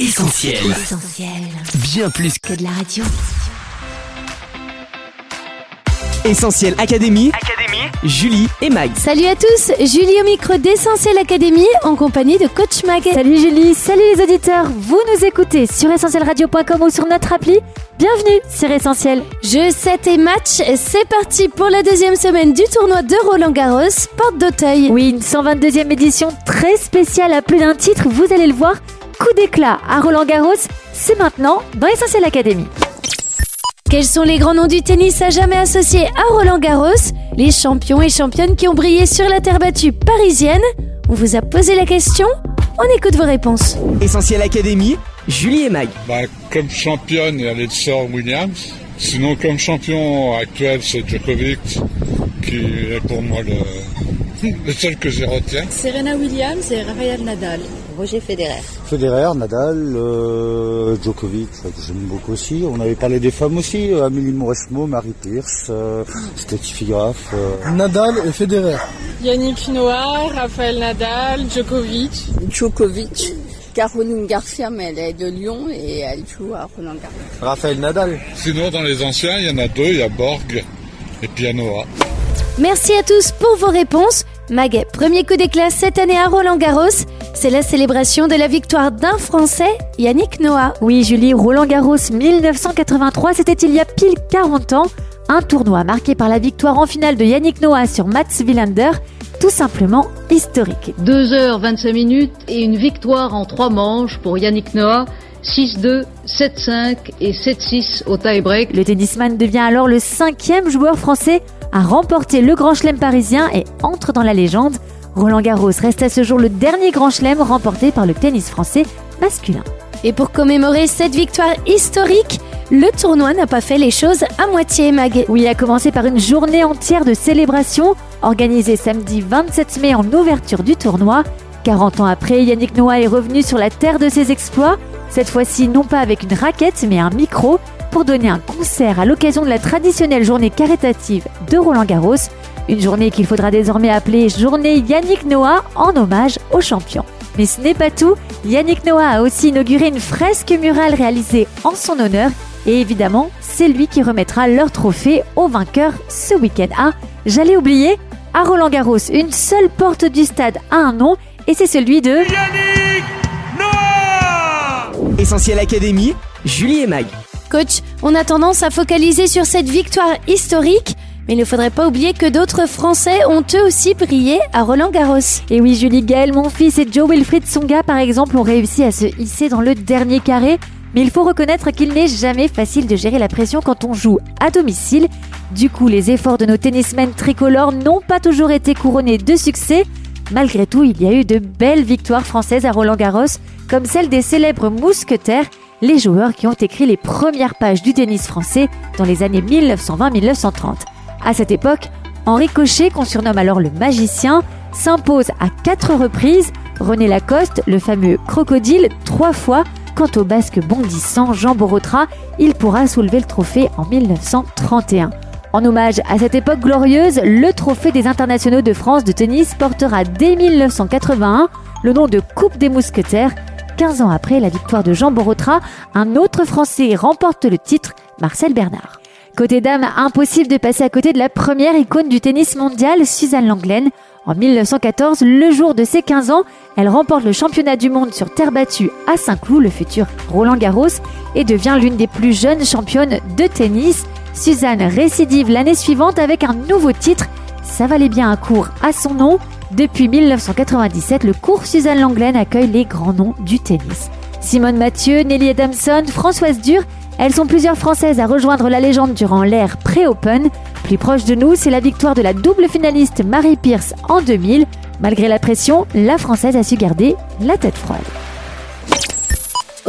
Essentiel. Essentiel. Bien plus que de la radio. Essentiel Académie, Académie. Julie et Mag. Salut à tous, Julie au micro d'Essentiel Académie en compagnie de Coach Mag. Salut Julie, salut les auditeurs. Vous nous écoutez sur essentielradio.com ou sur notre appli. Bienvenue sur Essentiel. Jeu 7 et match, c'est parti pour la deuxième semaine du tournoi de Roland Garros, porte d'Auteuil. Oui, une 122e édition très spéciale à plus d'un titre, vous allez le voir. Coup d'éclat à Roland Garros, c'est maintenant dans Essentiel Académie. Quels sont les grands noms du tennis à jamais associés à Roland Garros? Les champions et championnes qui ont brillé sur la terre battue parisienne? On vous a posé la question On écoute vos réponses. Essentiel Académie, Julie et Mag. Bah, comme championne, il y a Letsor Williams. Sinon, comme champion actuel, c'est Djokovic, qui est pour moi le, le seul que j'ai retiens. Serena Williams et Rafael Nadal. Roger Federer. Federer, Nadal, euh, Djokovic, que j'aime beaucoup aussi. On avait parlé des femmes aussi, euh, Amélie Mauresmo, Marie Pierce, euh, euh. Nadal et Federer. Yannick Noah, Rafael Nadal, Djokovic. Djokovic. Caroline Garcia, mais elle est de Lyon et elle joue à Roland Garros. Raphaël Nadal. Sinon, dans les anciens, il y en a deux. Il y a Borg et puis il y a Noah. Merci à tous pour vos réponses. Mag, premier coup d'éclat cette année à Roland Garros, c'est la célébration de la victoire d'un Français, Yannick Noah. Oui Julie, Roland Garros 1983, c'était il y a pile 40 ans. Un tournoi marqué par la victoire en finale de Yannick Noah sur Mats Wilander, tout simplement historique. 2h25 minutes et une victoire en trois manches pour Yannick Noah. 6-2, 7-5 et 7-6 au tie-break. Le tennisman devient alors le cinquième joueur français à remporter le Grand Chelem parisien et entre dans la légende. Roland Garros reste à ce jour le dernier Grand Chelem remporté par le tennis français masculin. Et pour commémorer cette victoire historique, le tournoi n'a pas fait les choses à moitié, Mag. Oui, il a commencé par une journée entière de célébration organisée samedi 27 mai en ouverture du tournoi. 40 ans après, Yannick Noah est revenu sur la terre de ses exploits, cette fois-ci non pas avec une raquette mais un micro pour donner un concert à l'occasion de la traditionnelle journée caritative de Roland Garros, une journée qu'il faudra désormais appeler journée Yannick Noah en hommage au champion. Mais ce n'est pas tout, Yannick Noah a aussi inauguré une fresque murale réalisée en son honneur et évidemment, c'est lui qui remettra leur trophée aux vainqueurs ce week-end. Ah, j'allais oublier, à Roland Garros, une seule porte du stade a un nom et c'est celui de... Essentiel Académie, Julie et Mag. Coach, on a tendance à focaliser sur cette victoire historique, mais il ne faudrait pas oublier que d'autres Français ont eux aussi brillé à Roland Garros. Et oui, Julie Gaël, mon fils et Joe Wilfried Songa, par exemple, ont réussi à se hisser dans le dernier carré. Mais il faut reconnaître qu'il n'est jamais facile de gérer la pression quand on joue à domicile. Du coup, les efforts de nos tennismen tricolores n'ont pas toujours été couronnés de succès. Malgré tout, il y a eu de belles victoires françaises à Roland Garros, comme celle des célèbres mousquetaires, les joueurs qui ont écrit les premières pages du tennis français dans les années 1920-1930. À cette époque, Henri Cochet, qu'on surnomme alors le magicien, s'impose à quatre reprises, René Lacoste, le fameux crocodile, trois fois. Quant au basque bondissant Jean Borotra, il pourra soulever le trophée en 1931. En hommage à cette époque glorieuse, le trophée des internationaux de France de tennis portera dès 1981 le nom de Coupe des Mousquetaires. 15 ans après la victoire de Jean Borotra, un autre Français remporte le titre, Marcel Bernard. Côté dame, impossible de passer à côté de la première icône du tennis mondial, Suzanne Langlaine. En 1914, le jour de ses 15 ans, elle remporte le championnat du monde sur terre battue à Saint-Cloud, le futur Roland Garros, et devient l'une des plus jeunes championnes de tennis. Suzanne récidive l'année suivante avec un nouveau titre. Ça valait bien un cours à son nom. Depuis 1997, le cours Suzanne Langlaine accueille les grands noms du tennis. Simone Mathieu, Nelly Adamson, Françoise Dur, elles sont plusieurs Françaises à rejoindre la légende durant l'ère pré-Open. Plus proche de nous, c'est la victoire de la double finaliste Marie Pierce en 2000. Malgré la pression, la Française a su garder la tête froide.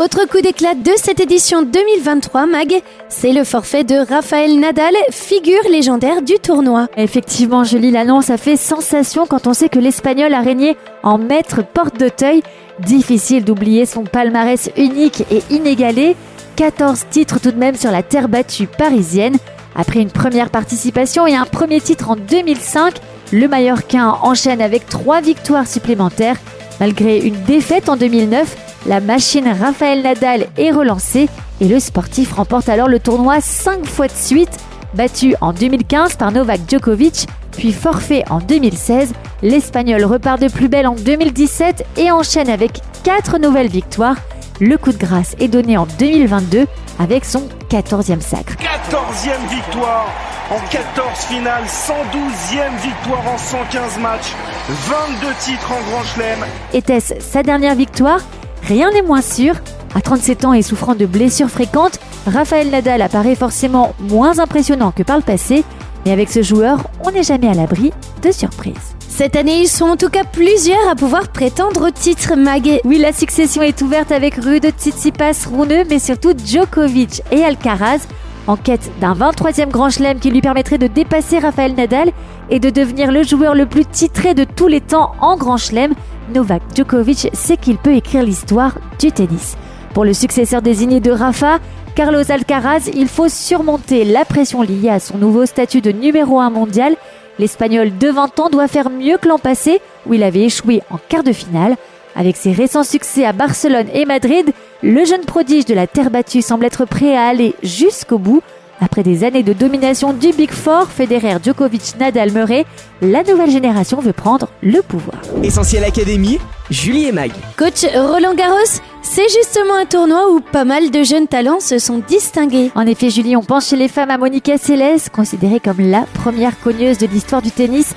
Autre coup d'éclat de cette édition 2023, Mag, c'est le forfait de Rafael Nadal, figure légendaire du tournoi. Effectivement, Julie, l'annonce a fait sensation quand on sait que l'Espagnol a régné en maître porte d'Auteuil. Difficile d'oublier son palmarès unique et inégalé. 14 titres tout de même sur la terre battue parisienne. Après une première participation et un premier titre en 2005, le Mallorquin enchaîne avec trois victoires supplémentaires. Malgré une défaite en 2009, La machine Rafael Nadal est relancée et le sportif remporte alors le tournoi 5 fois de suite, battu en 2015 par Novak Djokovic, puis forfait en 2016. L'Espagnol repart de plus belle en 2017 et enchaîne avec 4 nouvelles victoires. Le coup de grâce est donné en 2022 avec son 14e sacre. 14e victoire en 14 finales, 112e victoire en 115 matchs, 22 titres en Grand Chelem. Était-ce sa dernière victoire? Rien n'est moins sûr. À 37 ans et souffrant de blessures fréquentes, Rafael Nadal apparaît forcément moins impressionnant que par le passé, mais avec ce joueur, on n'est jamais à l'abri de surprises. Cette année, ils sont en tout cas plusieurs à pouvoir prétendre au titre Mag. Oui, la succession est ouverte avec Rude, Tsitsipas, Rune, mais surtout Djokovic et Alcaraz, en quête d'un 23e grand chelem qui lui permettrait de dépasser Rafael Nadal et de devenir le joueur le plus titré de tous les temps en grand chelem. Novak Djokovic sait qu'il peut écrire l'histoire du tennis. Pour le successeur désigné de Rafa, Carlos Alcaraz, il faut surmonter la pression liée à son nouveau statut de numéro 1 mondial. L'Espagnol de 20 ans doit faire mieux que l'an passé, où il avait échoué en quart de finale. Avec ses récents succès à Barcelone et Madrid, le jeune prodige de la terre battue semble être prêt à aller jusqu'au bout. Après des années de domination du Big Four, Federer, Djokovic, Nadal, Murray, la nouvelle génération veut prendre le pouvoir. Essentiel Académie, Julie et Mag. Coach Roland Garros, c'est justement un tournoi où pas mal de jeunes talents se sont distingués. En effet, Julie, on pense chez les femmes à Monica Seles, considérée comme la première cogneuse de l'histoire du tennis.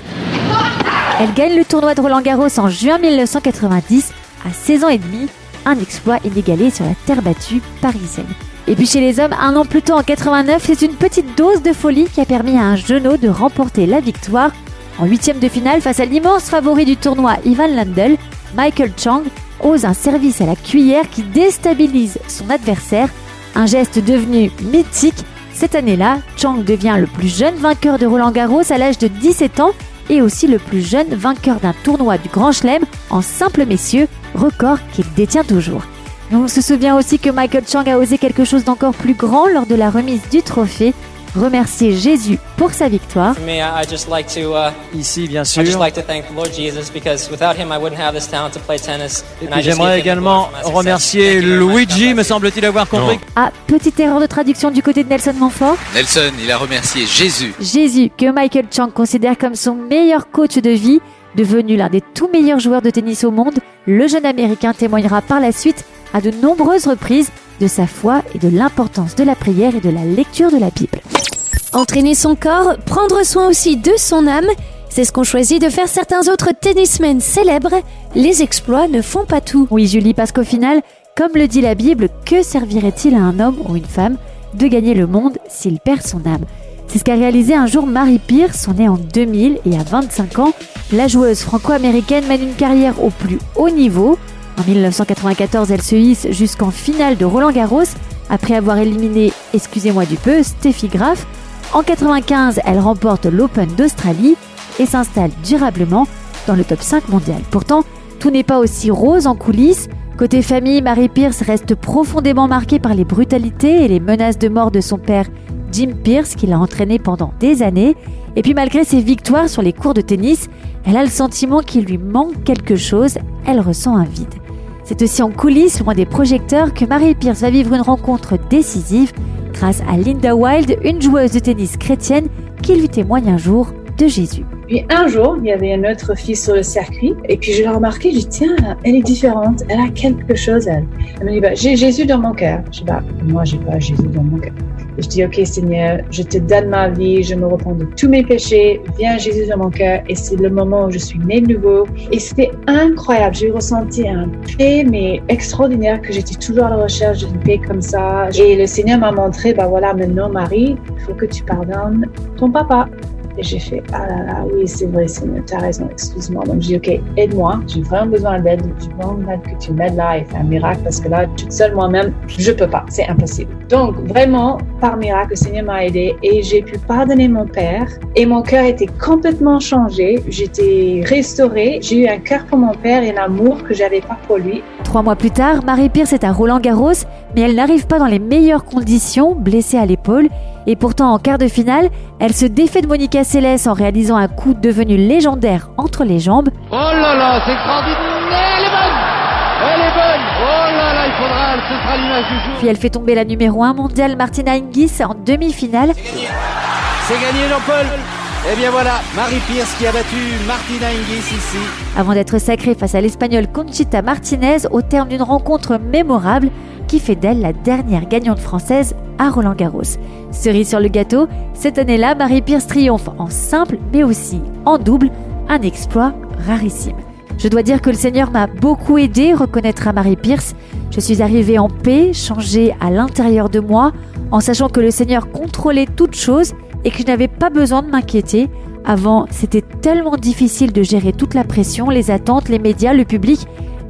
Elle gagne le tournoi de Roland Garros en juin 1990, à 16 ans et demi, un exploit inégalé sur la terre battue parisienne. Et puis chez les hommes, un an plus tôt en 89, c'est une petite dose de folie qui a permis à un genou de remporter la victoire. En huitième de finale, face à l'immense favori du tournoi Ivan Lendl, Michael Chang ose un service à la cuillère qui déstabilise son adversaire, un geste devenu mythique. Cette année-là, Chang devient le plus jeune vainqueur de Roland Garros à l'âge de 17 ans et aussi le plus jeune vainqueur d'un tournoi du Grand Chelem en simple messieurs, record qu'il détient toujours. On se souvient aussi que Michael Chang a osé quelque chose d'encore plus grand lors de la remise du trophée, remercier Jésus pour sa victoire. Ici, bien sûr. J'aimerais également remercier Luigi, me semble-t-il avoir compris. Ah, petite erreur de traduction du côté de Nelson Montfort. Nelson, il a remercié Jésus. Jésus, que Michael Chang considère comme son meilleur coach de vie, devenu l'un des tout meilleurs joueurs de tennis au monde, le jeune américain témoignera par la suite à de nombreuses reprises de sa foi et de l'importance de la prière et de la lecture de la Bible. Entraîner son corps, prendre soin aussi de son âme, c'est ce qu'ont choisi de faire certains autres tennismen célèbres. Les exploits ne font pas tout. Oui, Julie, parce qu'au final, comme le dit la Bible, que servirait-il à un homme ou une femme de gagner le monde s'il perd son âme? C'est ce qu'a réalisé un jour Marie Pierce, née en 2000 et à 25 ans. La joueuse franco-américaine mène une carrière au plus haut niveau. En 1994, elle se hisse jusqu'en finale de Roland Garros après avoir éliminé, excusez-moi du peu, Steffi Graf. En 95, elle remporte l'Open d'Australie et s'installe durablement dans le top 5 mondial. Pourtant, tout n'est pas aussi rose en coulisses. Côté famille, Marie Pierce reste profondément marquée par les brutalités et les menaces de mort de son père Jim Pierce qui l'a entraînée pendant des années. Et puis malgré ses victoires sur les cours de tennis, elle a le sentiment qu'il lui manque quelque chose, elle ressent un vide. C'est aussi en coulisses, loin des projecteurs, que Marie Pierce va vivre une rencontre décisive grâce à Linda Wild, une joueuse de tennis chrétienne qui lui témoigne un jour de Jésus. Puis un jour, il y avait une autre fille sur le circuit, et puis je l'ai remarqué, je dis tiens, elle est différente, elle a quelque chose, elle. Elle me dit, bah, j'ai Jésus dans mon cœur. Je dis, bah, moi, j'ai pas Jésus dans mon cœur. Je dis, ok Seigneur, je te donne ma vie, je me repens de tous mes péchés, viens Jésus dans mon cœur, et c'est le moment où je suis née de nouveau. Et c'était incroyable, j'ai ressenti un paix, mais extraordinaire, que j'étais toujours à la recherche d'une paix comme ça. Et le Seigneur m'a montré, bah voilà, maintenant Marie, il faut que tu pardonnes ton papa. Et j'ai fait, ah là là, oui, c'est vrai, Seigneur, t'as raison, excuse-moi. Donc j'ai dit, ok, aide-moi, j'ai vraiment besoin d'aide, j'ai besoin que tu m'aides là et fais un miracle parce que là, toute seule moi-même, je peux pas, c'est impossible. Donc vraiment, par miracle, le Seigneur m'a aidé et j'ai pu pardonner mon père et mon cœur était complètement changé, j'étais restaurée, j'ai eu un cœur pour mon père et un amour que j'avais pas pour lui. Trois mois plus tard, Marie Pierce est à Roland Garros, mais elle n'arrive pas dans les meilleures conditions, blessée à l'épaule. Et pourtant, en quart de finale, elle se défait de Monica Seles en réalisant un coup devenu légendaire entre les jambes. Oh là là, c'est extraordinaire Elle est bonne Elle est bonne Oh là faudra, ce sera l'image du jour. Puis elle fait tomber la numéro 1 mondiale Martina Hingis en demi-finale. C'est gagné Jean-Paul et bien voilà, Marie Pierce qui a battu Martina Hingis ici. Avant d'être sacrée face à l'Espagnole Conchita Martinez au terme d'une rencontre mémorable qui fait d'elle la dernière gagnante française à Roland Garros. Cerise sur le gâteau, cette année-là, Marie Pierce triomphe en simple mais aussi en double, un exploit rarissime. Je dois dire que le Seigneur m'a beaucoup aidé, reconnaître à Marie Pierce. Je suis arrivée en paix, changée à l'intérieur de moi, en sachant que le Seigneur contrôlait toutes choses et que je n'avais pas besoin de m'inquiéter. Avant, c'était tellement difficile de gérer toute la pression, les attentes, les médias, le public.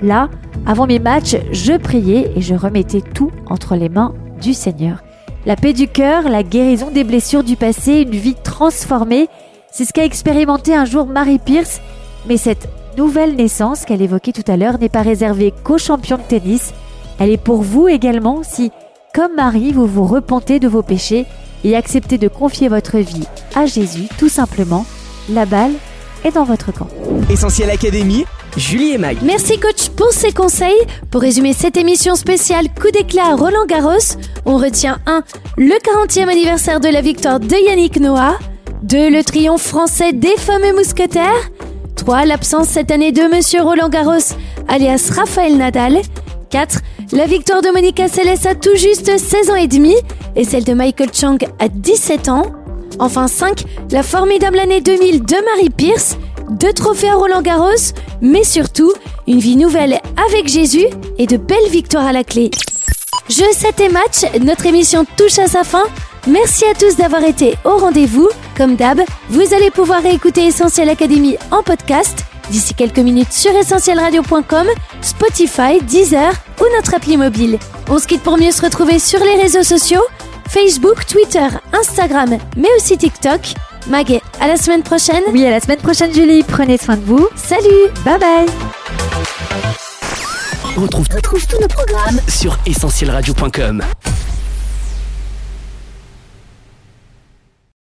Là, avant mes matchs, je priais et je remettais tout entre les mains du Seigneur. La paix du cœur, la guérison des blessures du passé, une vie transformée, c'est ce qu'a expérimenté un jour Marie Pierce. Mais cette nouvelle naissance qu'elle évoquait tout à l'heure n'est pas réservée qu'aux champions de tennis. Elle est pour vous également si, comme Marie, vous vous repentez de vos péchés et acceptez de confier votre vie à Jésus, tout simplement. La balle est dans votre camp. Essentiel Académie, Julie et Mag. Merci coach pour ces conseils. Pour résumer cette émission spéciale Coup d'éclat Roland Garros, on retient 1. Le 40e anniversaire de la victoire de Yannick Noah. 2. Le triomphe français des fameux mousquetaires. 3. L'absence cette année de Monsieur Roland Garros, alias Raphaël Nadal. 4. La victoire de Monica Seles à tout juste 16 ans et demi et celle de Michael Chang à 17 ans. Enfin 5. La formidable année 2000 de Marie Pierce. Deux trophées à Roland Garros, mais surtout une vie nouvelle avec Jésus et de belles victoires à la clé. Jeux 7 et match, notre émission touche à sa fin. Merci à tous d'avoir été au rendez-vous. Comme d'hab, vous allez pouvoir réécouter Essentiel Academy en podcast d'ici quelques minutes sur essentielradio.com, Spotify, Deezer ou notre appli mobile. On se quitte pour mieux se retrouver sur les réseaux sociaux, Facebook, Twitter, Instagram, mais aussi TikTok. Mag, à la semaine prochaine. Oui, à la semaine prochaine Julie, prenez soin de vous. Salut, bye bye. On retrouve, tous nos programmes sur essentielradio.com.